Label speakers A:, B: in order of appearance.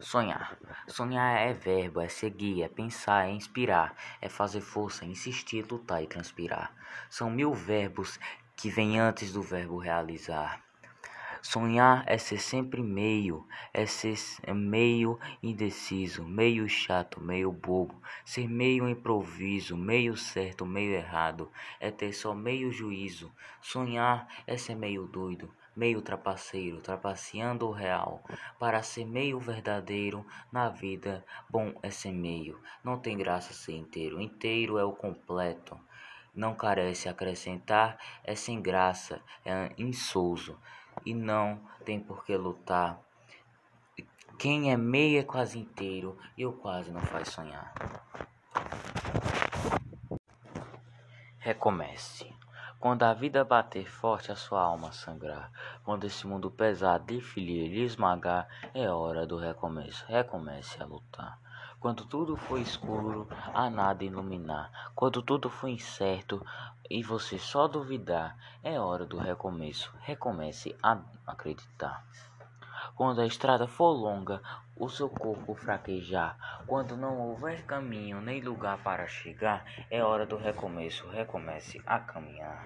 A: Sonhar. Sonhar é verbo, é seguir, é pensar, é inspirar, é fazer força, insistir, lutar e transpirar. São mil verbos que vêm antes do verbo realizar. Sonhar é ser sempre meio, é ser meio indeciso, meio chato, meio bobo, ser meio improviso, meio certo, meio errado, é ter só meio juízo. Sonhar é ser meio doido, meio trapaceiro, trapaceando o real. Para ser meio verdadeiro na vida, bom é ser meio. Não tem graça ser inteiro, inteiro é o completo. Não carece acrescentar, é sem graça, é insouso e não tem por que lutar. Quem é meio é quase inteiro e o quase não faz sonhar. Recomece. Quando a vida bater forte, a sua alma sangrar. Quando esse mundo pesado defilir e esmagar, é hora do recomeço. Recomece a lutar. Quando tudo for escuro, há nada iluminar. Quando tudo for incerto e você só duvidar, é hora do recomeço. Recomece a acreditar. Quando a estrada for longa, o seu corpo fraquejar. Quando não houver caminho nem lugar para chegar, é hora do recomeço. Recomece a caminhar.